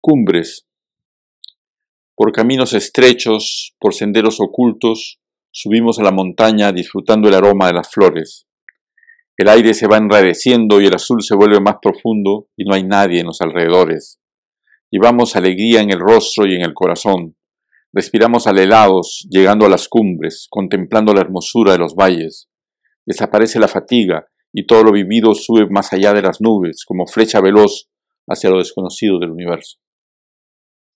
Cumbres. Por caminos estrechos, por senderos ocultos, subimos a la montaña disfrutando el aroma de las flores. El aire se va enrareciendo y el azul se vuelve más profundo y no hay nadie en los alrededores. Llevamos alegría en el rostro y en el corazón. Respiramos alelados, llegando a las cumbres, contemplando la hermosura de los valles. Desaparece la fatiga y todo lo vivido sube más allá de las nubes, como flecha veloz hacia lo desconocido del universo.